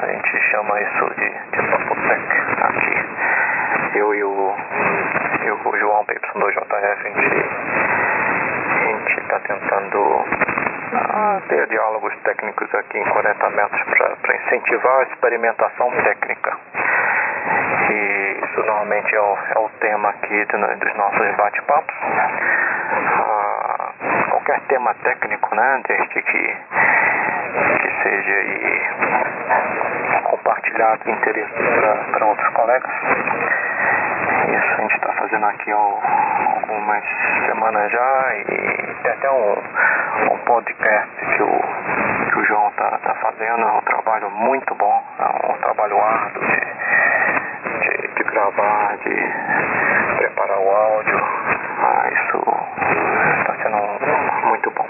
a gente chama isso de, de Papotec aqui. Eu e o, o João PY2JF, a gente a está tentando ah, ter diálogos técnicos aqui em 40 metros para incentivar a experimentação técnica. E isso normalmente é o, é o tema aqui do, dos nossos bate-papos. Ah, qualquer tema técnico, né, desde que, que seja aí compartilhado interesse para outros colegas. Isso a gente está fazendo aqui há algumas semanas já e tem até um, um podcast que o, que o João está tá fazendo, é um trabalho muito bom, é um trabalho árduo de, de, de gravar, de preparar o áudio. Ah, isso está sendo muito bom.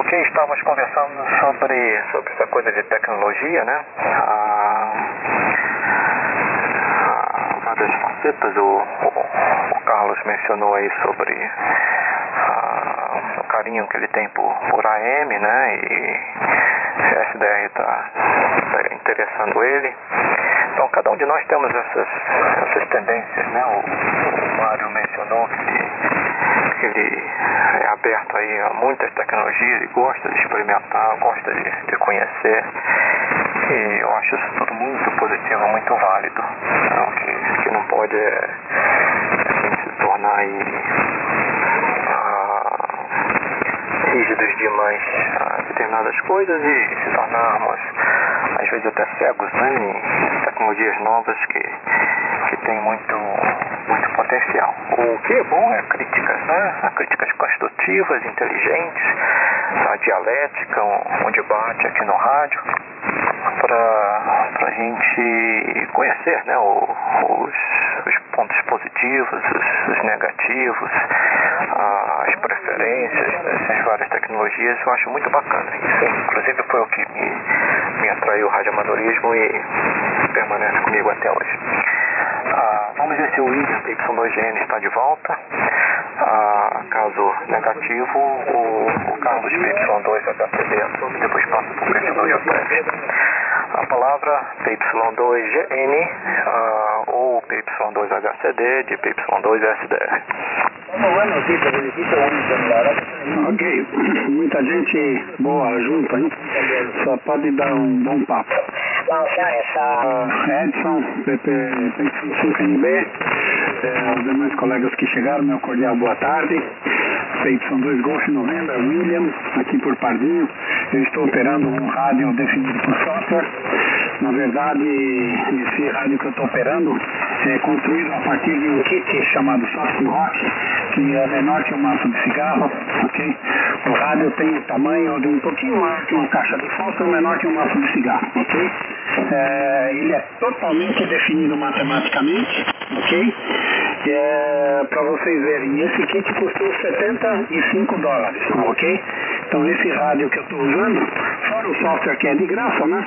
O que estávamos conversando sobre, sobre essa coisa de tecnologia, né? Ah, das facetas, o, o, o Carlos mencionou aí sobre ah, o carinho que ele tem por, por AM, né? E a SDR está tá interessando ele. Então cada um de nós temos essas, essas tendências, né? O, o Mário mencionou que ele, é aberto aí a muitas tecnologias e gosta de experimentar, gosta de, de conhecer. E eu acho isso tudo muito positivo, muito válido. Então, que, pode é, a gente se tornar aí ah, rígidos demais a determinadas coisas e se tornarmos às vezes até cegos né, em tecnologias novas que, que tem muito, muito potencial. O que é bom é críticas, né? Críticas construtivas, inteligentes, a dialética, um, um debate aqui no rádio para a gente conhecer né, os, os, pontos positivos, os, os negativos, as preferências dessas várias tecnologias, eu acho muito bacana. Inclusive, foi o que me, me atraiu o radioamadorismo e permanece comigo até hoje. Ah, vamos ver se o William Y2GN está de volta. Ah, caso negativo, o, o Carlos PY2HCD assume, depois passa para o PY2JF. A palavra PY2GN ah, ou PY2HCD de PY2SDR. Ok, muita gente boa junto, hein? Só pode dar um bom papo. Uh, Edson, PP5NB, eh, os demais colegas que chegaram, meu cordial boa tarde. PY2 Golf Novembro, William, aqui por Pardinho. Eu estou operando um rádio definido por software. Na verdade, esse rádio que eu estou operando é construído a partir de um kit chamado Soft Rock, que é menor que um maço de cigarro, ok? O rádio tem o tamanho de um pouquinho maior que uma caixa de fósforo, menor que um maço de cigarro, ok? É, ele é totalmente definido matematicamente, ok? É, para vocês verem, esse kit custou 75 dólares, ok? Então esse rádio que eu estou usando, fora o software que é de graça, né?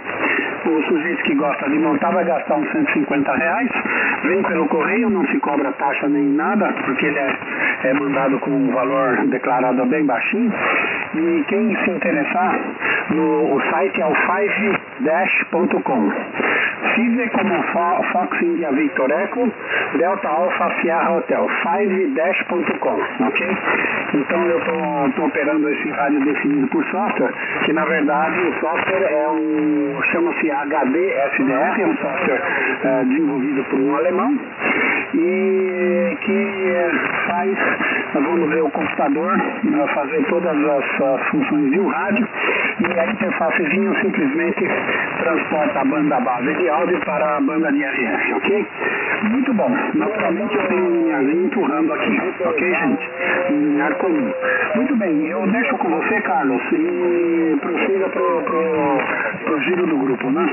O sujeito que gosta de montar vai gastar uns 150 reais, vem pelo correio, não se cobra taxa nem nada, porque ele é, é mandado com um valor declarado bem baixinho. E quem se interessar, no, o site é o 5dash.com. Five como Fo Fox India Victor Echo, Delta Alpha Sierra Hotel, 5dash.com, ok? Então eu estou operando esse rádio definido por software, que na verdade o software é um, chama-se HD SDR, é um software é, desenvolvido por um alemão e que faz, vamos ver, o computador fazer todas as, as funções de um rádio e a interfacezinha simplesmente transporta a banda base de áudio para a banda de RF, ok? Muito bom. Naturalmente eu tenho um linhazinho empurrando aqui, ok, gente? Em ar comum. Muito bem, eu deixo com você, Carlos, e prossiga pro, pro, pro giro do grupo, né?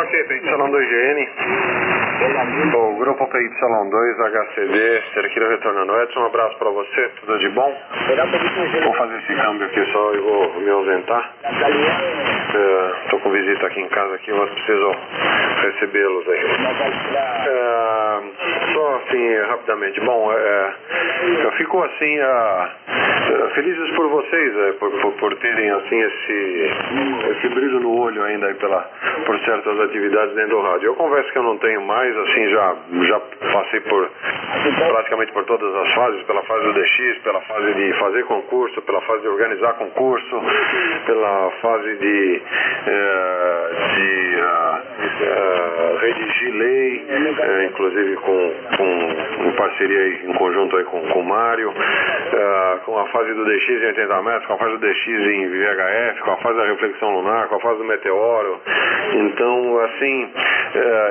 Ok, PY2GN. O grupo PY2HCD, Cerquilho retornando. Edson, um abraço para você, tudo de bom? Vou fazer esse câmbio aqui só e vou me ausentar. Estou com visita aqui em casa aqui, mas preciso recebê-los aí. É, só assim, rapidamente. Bom, é, eu fico assim, é, felizes por vocês, é, por, por, por, terem assim esse, esse brilho no olho ainda aí pela, por certas atividades dentro do rádio. Eu confesso que eu não tenho mais, assim, já, já passei por praticamente por todas as fases, pela fase do DX, pela fase de fazer concurso, pela fase de organizar concurso, pela fase de, de uh, redigir lei, uh, inclusive com, com, em parceria em conjunto aí com, com o Mário, com a fase do DX em 80 metros, com a fase do DX em VHF, com a fase da reflexão lunar, com a fase do meteoro. Então, assim,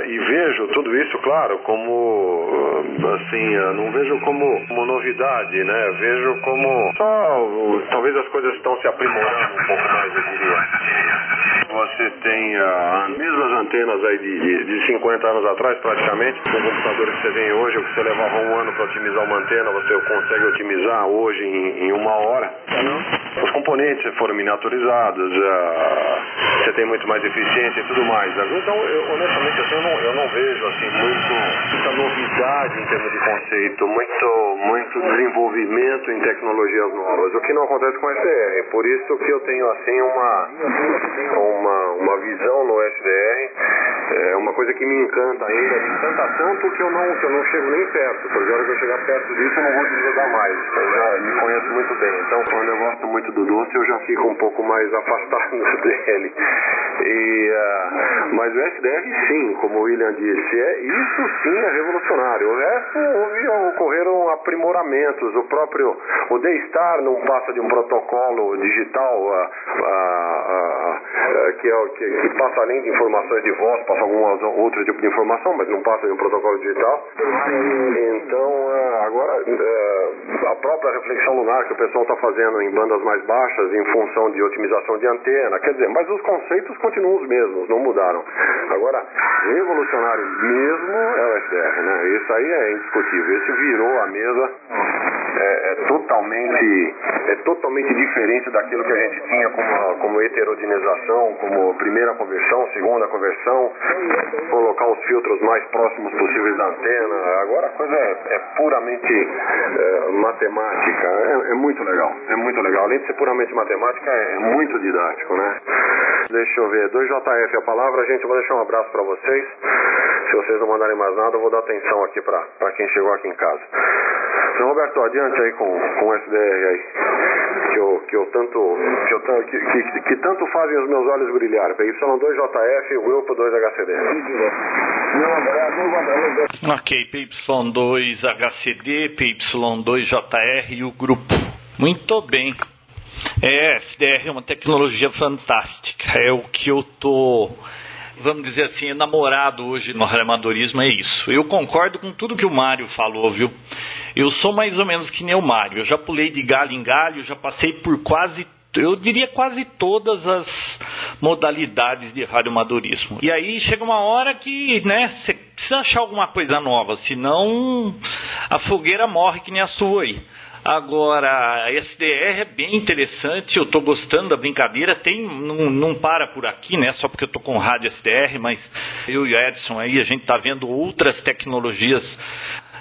e vejo tudo isso, claro, como, assim, não vejo como, como novidade, né? Vejo como só, talvez as coisas estão se aprimorando um pouco mais, eu diria. Você tem as mesmas antenas aí de, de, de 50 anos atrás, praticamente, com o computador que você tem hoje, o que você levava um ano para otimizar uma antena, você consegue otimizar hoje em, em uma hora. Os componentes foram miniaturizados, uh, você tem muito mais eficiência e tudo mais. Então, eu, honestamente, assim, eu, não, eu não vejo assim, muito, muita novidade em termos de conceito, muito, muito desenvolvimento em tecnologias novas. O que não acontece com o SDR. Por isso que eu tenho assim uma, uma, uma visão no SDR, é uma coisa que me encanta ainda, me encanta tanto que eu não, que eu não chego nem perto, a hora que eu chegar perto disso eu não vou desligar mais. Eu já me conheço muito bem. Então quando eu gosto muito do doce eu já fico um pouco mais afastado dele. E, uh, mas o SDR sim, como o William disse, é, isso sim é revolucionário. O resto houve, ocorreram aprimoramentos. O próprio o D-Star não passa de um protocolo digital uh, uh, que, é, que, que, passa além de informações de voz, passa algum outro tipo de informação, mas não passa de um protocolo digital. Então, agora, a própria reflexão lunar que o pessoal está fazendo em bandas mais baixas, em função de otimização de antena, quer dizer, mas os conceitos continuam os mesmos, não mudaram. Agora, revolucionário mesmo é o SDR, né? Isso aí é indiscutível. Esse virou a mesa é, é, totalmente, é totalmente diferente daquilo que a gente tinha como, como heterogeneização, como primeira conversão, segunda conversão, colocar os filtros mais próximos possíveis da antena. Agora a coisa é, é puramente é, matemática, é, é, muito legal, é muito legal. Além de ser puramente matemática, é muito didático, né? Deixa eu ver, 2JF a palavra, gente, eu vou deixar um abraço para vocês. Se vocês não mandarem mais nada, eu vou dar atenção aqui para quem chegou aqui em casa. Então, Roberto, adiante aí com, com o SDR aí. Que eu, que eu tanto. Que, eu, que, que, que tanto fazem os meus olhos brilhar. PY2JF e Wilpo 2HCD. Ok, PY2HCD, PY2JR e o grupo. Muito bem. É, SDR é uma tecnologia fantástica. É o que eu tô vamos dizer assim, enamorado hoje no amadorismo é isso. Eu concordo com tudo que o Mário falou, viu? Eu sou mais ou menos que nem o Mário. Eu já pulei de galho em galho, já passei por quase, eu diria quase todas as modalidades de radioamadorismo. E aí chega uma hora que, né, você precisa achar alguma coisa nova, senão a fogueira morre que nem a sua aí. Agora, a SDR é bem interessante, eu estou gostando da brincadeira, tem, não, não, para por aqui, né? Só porque eu estou com rádio SDR, mas eu e o Edson aí, a gente está vendo outras tecnologias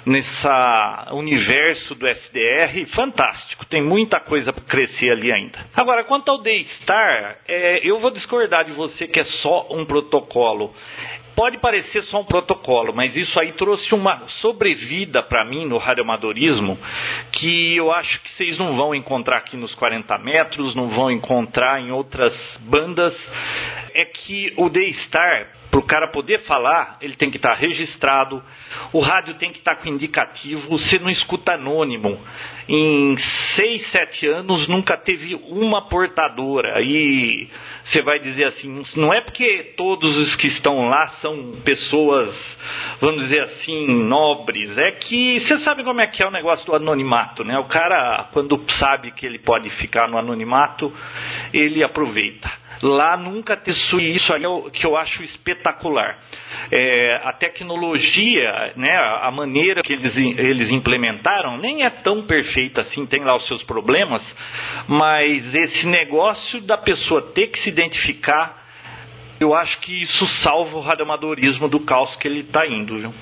nesse universo do SDR, fantástico. Tem muita coisa para crescer ali ainda. Agora, quanto ao Daystar, é, eu vou discordar de você que é só um protocolo pode parecer só um protocolo, mas isso aí trouxe uma sobrevida para mim no radioamadorismo que eu acho que vocês não vão encontrar aqui nos 40 metros, não vão encontrar em outras bandas. É que o D-Star, para o cara poder falar, ele tem que estar tá registrado, o rádio tem que estar tá com indicativo, você não escuta anônimo. Em 6, 7 anos nunca teve uma portadora. E você vai dizer assim, não é porque todos os que estão lá são pessoas, vamos dizer assim, nobres, é que você sabe como é que é o negócio do anonimato, né? O cara, quando sabe que ele pode ficar no anonimato, ele aproveita. Lá nunca te isso aí é o que eu acho espetacular. É, a tecnologia, né, a maneira que eles, eles implementaram nem é tão perfeita assim, tem lá os seus problemas, mas esse negócio da pessoa ter que se identificar eu acho que isso salva o radioamadorismo do caos que ele está indo, viu?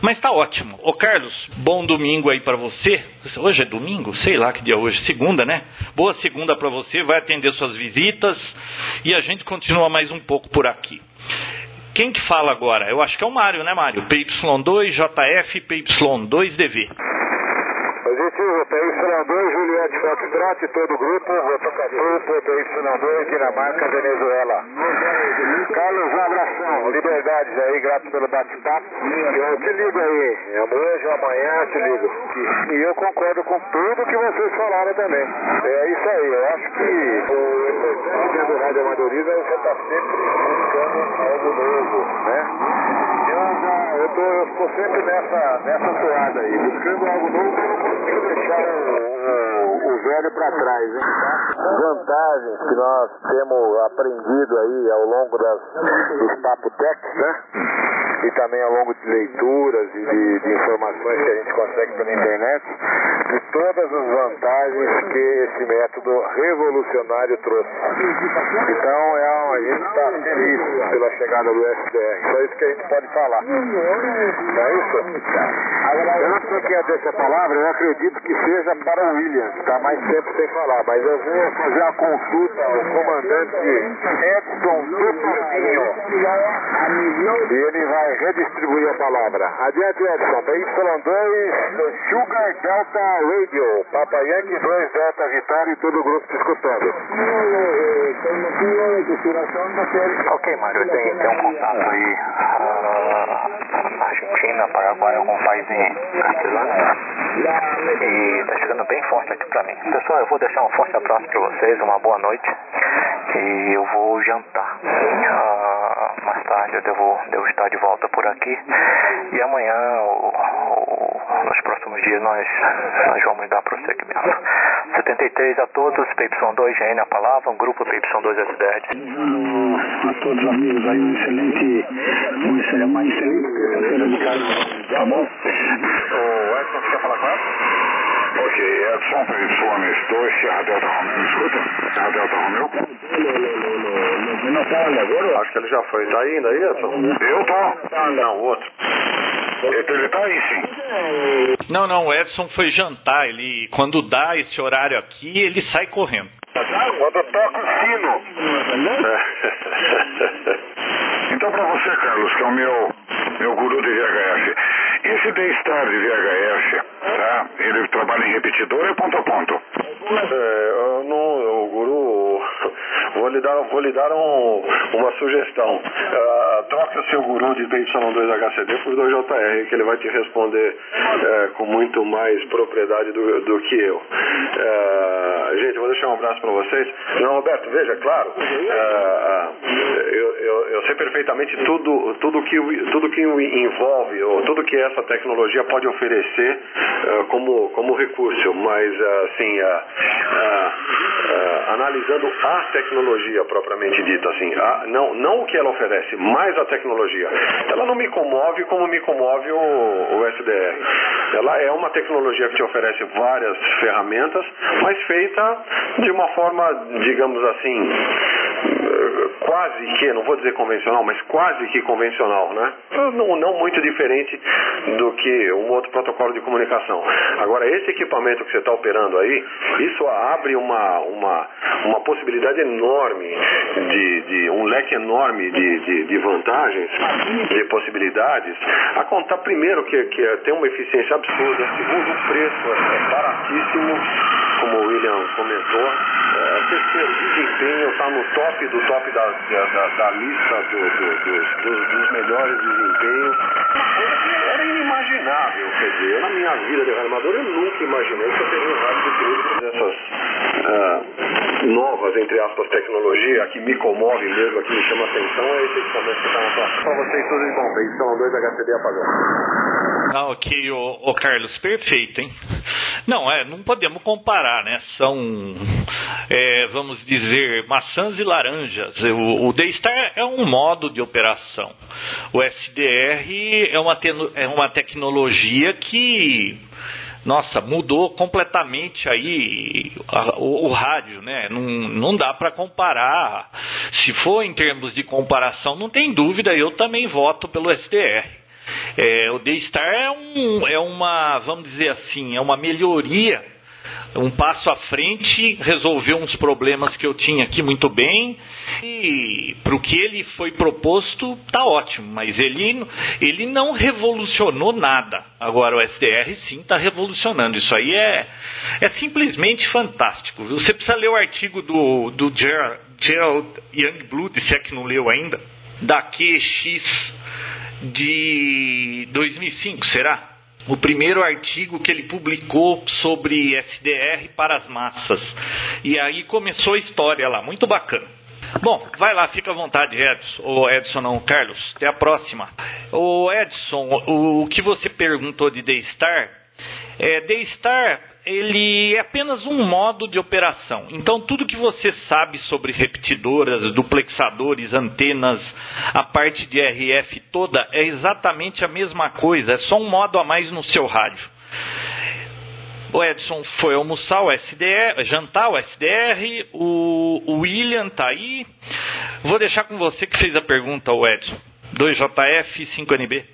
Mas tá ótimo. Ô Carlos, bom domingo aí para você. Hoje é domingo? Sei lá que dia é hoje. Segunda, né? Boa segunda para você. Vai atender suas visitas e a gente continua mais um pouco por aqui. Quem que fala agora? Eu acho que é o Mário, né, Mário? PY2, JF, PY2DV. Positivo, PY2, Juliette Foxtrot, todo o grupo, Votocapu, PY2, Dinamarca, Venezuela. Carlos, um abração, liberdades aí, grato pelo bate-papo. Eu te ligo aí, hoje ou amanhã te ligo. E eu concordo com tudo que vocês falaram também. É isso aí, eu acho que o importante do rádio amadorismo é você estar tá sempre buscando algo novo, né? Eu eu tô, eu estou sempre nessa, nessa toada aí, buscando algo novo, eu não consigo deixar o, para trás, hein? Vantagens que nós temos aprendido aí ao longo das, dos Papo Tech, né? E também ao longo de leituras e de, de, informações que a gente consegue pela internet, de todas as vantagens que esse método revolucionário trouxe. Então é, a gente está feliz pela chegada do SDR, só isso que a gente pode falar. Não é isso? Eu não sei quem é dessa palavra, eu acredito que seja para o William, que está mais tempo sem falar, mas eu vou fazer uma consulta ao comandante Edson Tuturbinho. E ele vai redistribuir a palavra. Adiante, Edson. PY2, Sugar Delta Radio. Papa Yankee 2, Delta Vitória e todo o grupo te escutando. Ok, Mário, tem, tem um contato aí. Uh, Argentina, Paraguai, algum país em Castelândia. E tá chegando bem forte aqui pra mim. Pessoal, eu vou deixar um forte abraço pra vocês, uma boa noite. E eu vou jantar. Uh, mais tarde eu devo, devo estar de volta por aqui. E amanhã, nos próximos dias, nós, nós vamos dar prosseguimento. 73 a todos, PY2 GN a palavra, um grupo PY2 SDR. A todos os amigos aí, um excelente, um excelente, uma excelente terça-feira de casa, tá bom? O Edson, quer falar com ela? Ok, Edson, PY2, Sierra Delta Romeo, me escuta? Sierra Delta Romeo? Não tá agora? Acho que ele já foi. Tá ainda aí, Edson? Eu tô. Não, o outro. Então ele tá aí sim. Não, não, o Edson foi jantar. Ele, quando dá esse horário aqui, ele sai correndo. Quando toca o sino. Então para você, Carlos, que é o meu, meu guru de VHF, esse D-Star de VHF, tá? Ele trabalha em repetidor ou ponto a ponto? É, eu não, o guru, vou lhe dar, vou lhe dar um, uma sugestão. Uh, o seu guru de PY2HCD por 2JR, que ele vai te responder é, com muito mais propriedade do, do que eu. É, gente, vou deixar um abraço para vocês. Não, Roberto, veja, claro, é, eu, eu, eu sei perfeitamente tudo, tudo, que, tudo que envolve, ou tudo que essa tecnologia pode oferecer uh, como, como recurso, mas assim, uh, uh, analisando a tecnologia propriamente dita, assim, a, não, não o que ela oferece, mas a tecnologia. Ela não me comove como me comove o, o SDR. Ela é uma tecnologia que te oferece várias ferramentas, mas feita de uma forma, digamos assim, quase que, não vou dizer convencional, mas quase que convencional, né? Não, não muito diferente do que um outro protocolo de comunicação. Agora, esse equipamento que você está operando aí, isso abre uma, uma, uma possibilidade enorme de, de um leque enorme de, de, de, vantagens, de possibilidades, a contar primeiro que, que tem uma eficiência absurda, segundo o preço é baratíssimo, como o William comentou, é, terceiro, desempenho está no top do top da, da, da lista do, do, dos, dos, dos, melhores desempenhos. Era inimaginável, quer dizer, na minha vida de armador eu nunca imaginei que eu teria um rádio de essas uh, novas, entre aspas, tecnologia, que me comove mesmo, que me chama atenção, é esse equipamento que está na sua. Para vocês tudo de bom, são dois HCD apagando. Ah, ok, o, Carlos, perfeito, hein? Não, é, não podemos comparar, né? São, é, vamos dizer, maçãs e laranjas. O, o D-Star é um modo de operação. O SDR é uma, é uma tecnologia que nossa, mudou completamente aí o, o rádio, né? Não, não dá para comparar. Se for em termos de comparação, não tem dúvida, eu também voto pelo SDR. É, o D-Star é, um, é uma, vamos dizer assim, é uma melhoria, um passo à frente, resolveu uns problemas que eu tinha aqui muito bem, e para o que ele foi proposto, tá ótimo, mas ele, ele não revolucionou nada. Agora o SDR sim está revolucionando. Isso aí é, é simplesmente fantástico. Você precisa ler o artigo do, do Gerald, Gerald Youngblood, se é que não leu ainda, da QX de 2005, será? O primeiro artigo que ele publicou sobre SDR para as massas. E aí começou a história lá, muito bacana. Bom, vai lá, fica à vontade, Edson. Ou Edson não, Carlos. Até a próxima. O Edson, o, o que você perguntou de D-Star, é, D-Star ele é apenas um modo de operação. Então, tudo que você sabe sobre repetidoras, duplexadores, antenas, a parte de RF toda, é exatamente a mesma coisa, é só um modo a mais no seu rádio. O Edson foi almoçar o SDR, jantar o SDR, o, William tá aí. Vou deixar com você que fez a pergunta, o Edson. 2JF 5NB.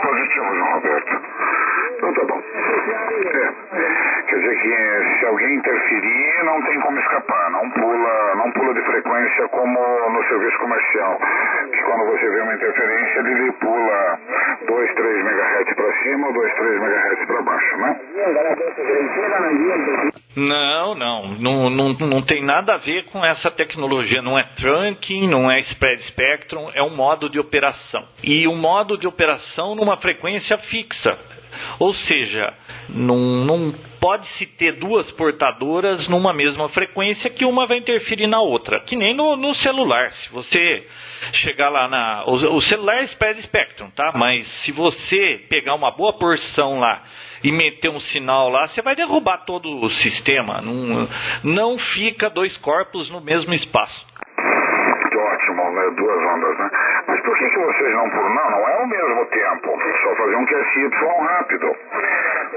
Positivo, João Roberto. Tá bom. É. Quer dizer que se alguém interferir, não tem como escapar. Não pula, não pula de frequência como no serviço comercial. Que quando você vê uma interferência, ele pula 2, 3 MHz para cima ou 2, 3 MHz para baixo, né? Não, não, não, não, não tem nada a ver com essa tecnologia. Não é trunking, não é spread spectrum, é um modo de operação. E um modo de operação numa frequência fixa. Ou seja, não, não pode se ter duas portadoras numa mesma frequência que uma vai interferir na outra. Que nem no, no celular. Se você chegar lá na. O, o celular é spread spectrum, tá? Mas se você pegar uma boa porção lá e meter um sinal lá, você vai derrubar todo o sistema. Não, não fica dois corpos no mesmo espaço. Ótimo, né? Duas ondas, né? Mas por que, que vocês não por Não, não é ao mesmo tempo. Só fazer um QSY rápido.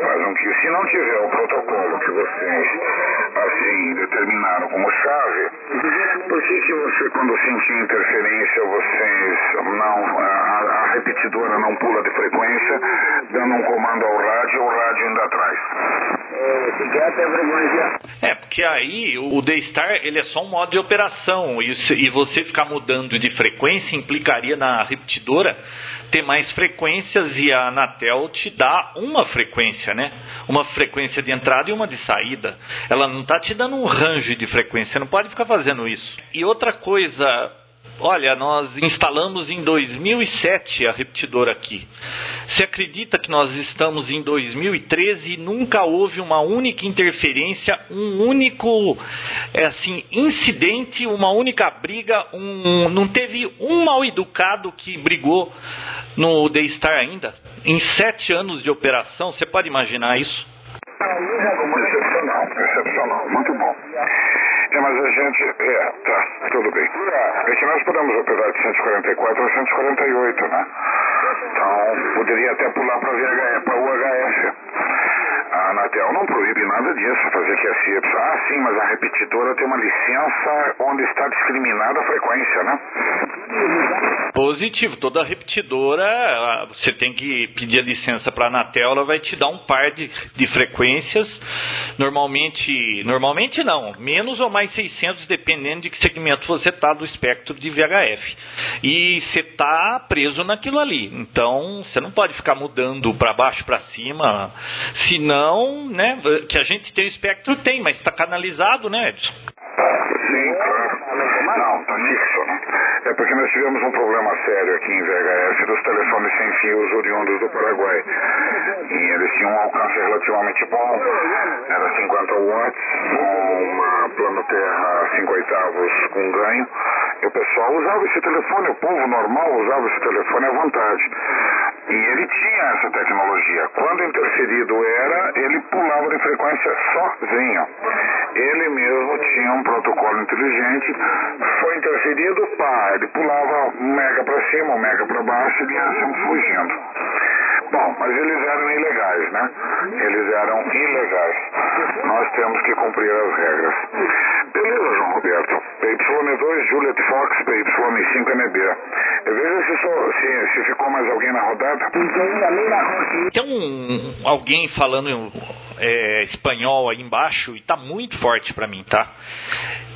faz um que se não tiver o protocolo que vocês assim determinaram como chave, por que que você quando sentir interferência vocês não a, a repetidora não pula de frequência, dando um comando ao rádio, o rádio indo atrás? É, porque aí o D-Star ele é só um modo de operação e, e você ficar mudando de frequência implicaria na repetidora ter mais frequências e a Anatel te dá uma frequência, né? Uma frequência de entrada e uma de saída. Ela não está te dando um range de frequência, não pode ficar fazendo isso. E outra coisa, Olha, nós instalamos em 2007 a repetidora aqui. Se acredita que nós estamos em 2013 e nunca houve uma única interferência, um único é assim, incidente, uma única briga, um, não teve um mal educado que brigou no D-Star ainda? Em sete anos de operação, você pode imaginar isso? Excepcional, excepcional, muito bom. É, mas a gente. É, tá, tudo bem. É que nós podemos operar de 144 a 148, né? Então, poderia até pular para o UHF. A Anatel não proíbe nada disso, fazer que a CIPS. Ah, sim, mas a repetidora tem uma licença onde está discriminada a frequência, né? Positivo. Toda repetidora, você tem que pedir a licença para a Anatel, ela vai te dar um par de, de frequências. Normalmente, normalmente não, menos ou mais 600, dependendo de que segmento você está do espectro de VHF. E você está preso naquilo ali. Então, você não pode ficar mudando para baixo, para cima. Senão, né, que a gente tem o espectro, tem, mas está canalizado, né, Edson? Sim. Não, tá fixo, né? É porque nós tivemos um problema sério aqui em VHF dos telefones sem fios oriundos do Paraguai. E eles tinham um alcance relativamente bom, era 50 watts, com uma plano terra 5 oitavos com ganho. E o pessoal usava esse telefone, o povo normal usava esse telefone à vontade. E ele tinha essa tecnologia. Quando interferido era, ele pulava de frequência sozinho. Ele mesmo tinha um protocolo inteligente. Foi interferido, pá, ele pulava um mega para cima, um mega para baixo e ia assim fugindo. Bom, mas eles eram ilegais, né? Eles eram ilegais. Nós temos que cumprir as regras. Beleza, João Roberto. PY2, Juliet Fox, PY5 NB. Veja se, só, se, se ficou mais alguém na rodada. Tem um, alguém falando é, espanhol aí embaixo e tá muito forte para mim, tá?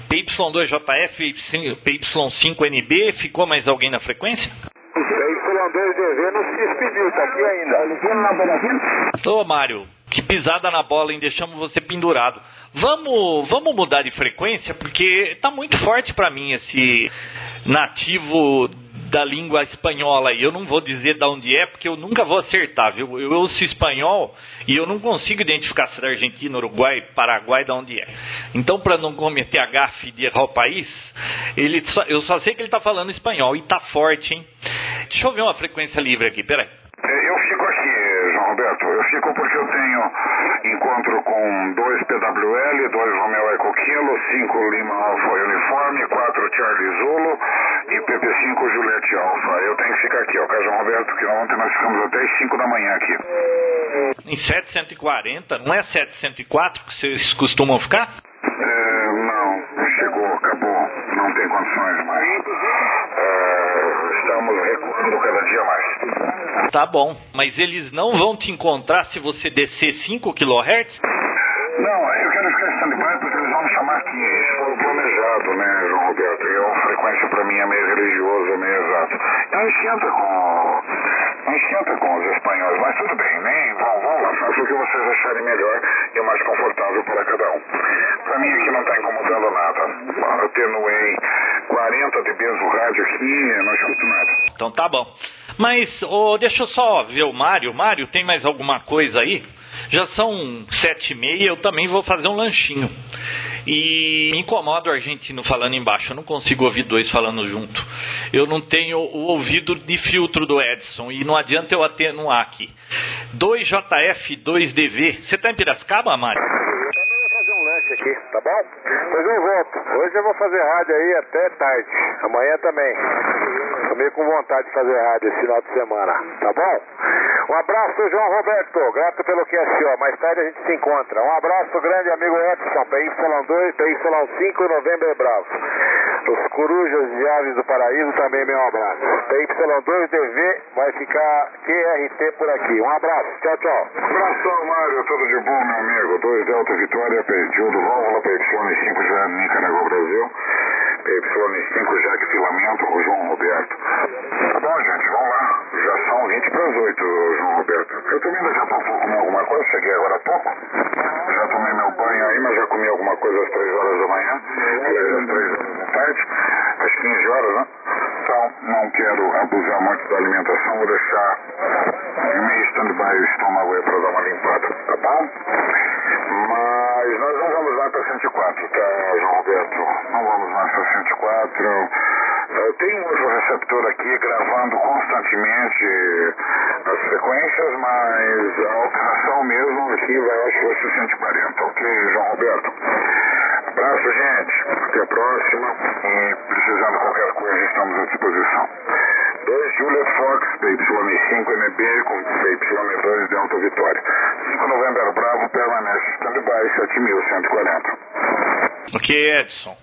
PY2JF, PY5NB, ficou mais alguém na frequência? Y2DV não se despediu, tá aqui ainda. Ô Mário, que pisada na bola, hein? Deixamos você pendurado. Vamos, vamos mudar de frequência, porque tá muito forte para mim esse nativo da língua espanhola. E eu não vou dizer de onde é, porque eu nunca vou acertar, viu? Eu ouço espanhol e eu não consigo identificar se é da Argentina, Uruguai, Paraguai, de onde é. Então, para não cometer a gafe de errar o país, ele só, eu só sei que ele está falando espanhol e está forte, hein? Deixa eu ver uma frequência livre aqui, peraí. É, eu fico aqui, João Roberto. Eu fico porque eu tenho encontro com dois PWL, dois Romeo Eco Kilo, cinco Lima Alfa Uniforme, quatro Charlie Zulu pp5 Juliette Alfa. Eu tenho que ficar aqui, ó, Cajão Roberto, que ontem nós ficamos até as 5 da manhã aqui. Em 740, não é 704 que vocês costumam ficar? É, não, chegou, acabou, não tem condições mais. É, estamos recuando cada dia mais. Tá bom, mas eles não vão te encontrar se você descer 5 kHz? Não, é ficar em stand-by porque eles vão me chamar aqui. Isso foi planejado, né, João Roberto? E a frequência para mim é meio religiosa, meio exato. Não esquenta com. Não esquenta com os espanhóis, mas tudo bem, nem vão, vão lá, faça o que vocês acharem melhor e mais confortável para cada um. Para mim aqui não está incomodando nada. Atenuei 40 dB no rádio aqui, não escuto nada. Então tá bom. Mas, oh, deixa eu só ver o Mário. Mário, tem mais alguma coisa aí? Já são sete e meia, eu também vou fazer um lanchinho. E me incomoda o argentino falando embaixo, eu não consigo ouvir dois falando junto. Eu não tenho o ouvido de filtro do Edson e não adianta eu atenuar aqui. 2JF, 2DV. Você tá em Piracicaba, Mário? Um aqui, tá bom? Depois eu volto. Hoje eu vou fazer rádio aí até tarde. Amanhã também. Tô meio com vontade de fazer rádio esse final de semana, tá bom? Um abraço, João Roberto. Grato pelo QSO. Mais tarde a gente se encontra. Um abraço, grande amigo Edson, PY2, PY5, Novembro Bravo. Os corujas de aves do paraíso também, meu abraço. PY2DV vai ficar QRT por aqui. Um abraço. Tchau, tchau. Abração, Mário. Tudo de bom, meu amigo. 2 Delta Vitória, perdido do válvula PY5 já Nica Negou Brasil. PY5 Jack Filamento com João Roberto. Tá bom, gente, vamos lá. Já são 20 para as 8, João Roberto. Eu também daqui a pouco vou comer alguma coisa, cheguei agora há pouco. Já tomei meu banho aí, mas já comi alguma coisa às 3 horas da manhã. Aliás, às 3 horas da tarde, às 15 horas, né? Então, não quero abusar muito da alimentação, vou deixar meio stand-by o estômago aí para dar uma limpada, tá bom? Mas nós não vamos lá para 104, tá, João Roberto? Não vamos mais para 104. Eu tenho um outro receptor aqui gravando constantemente as frequências, mas a operação mesmo aqui vai, acho que vai ser 140, ok, João Roberto? Abraço, gente. Até a próxima. E precisando de qualquer coisa, estamos à disposição. 2 Juliet Fox, PY5 MB com PY2 Delta Vitória. 5 Novembro Bravo permanece stand-by 7140. Ok, Edson.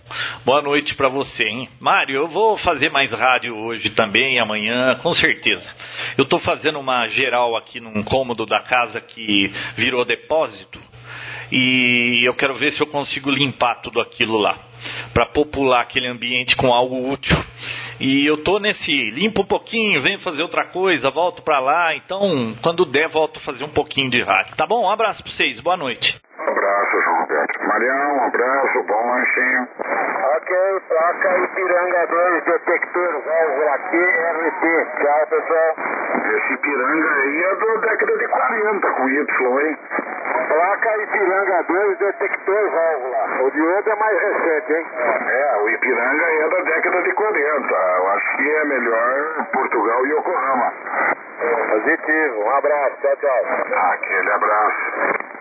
Boa noite para você, hein? Mário, eu vou fazer mais rádio hoje também, amanhã, com certeza. Eu estou fazendo uma geral aqui num cômodo da casa que virou depósito e eu quero ver se eu consigo limpar tudo aquilo lá para popular aquele ambiente com algo útil. E eu tô nesse limpo um pouquinho, venho fazer outra coisa, volto para lá, então quando der volto a fazer um pouquinho de rádio. Tá bom? Um abraço para vocês. Boa noite. Um abraço, João Roberto. Marião, um abraço, bom lanchinho. Ok, placa Ipiranga 2, detector, válvula aqui, RT. Tchau, pessoal. Esse Ipiranga aí é da década de 40 com Y, hein? Placa Ipiranga 2, detector, válvula. O de outro é mais recente, hein? É, o Ipiranga é da década de 40. Eu acho que é melhor Portugal e Yokohama. Positivo, um abraço, tchau, tchau. Aquele abraço.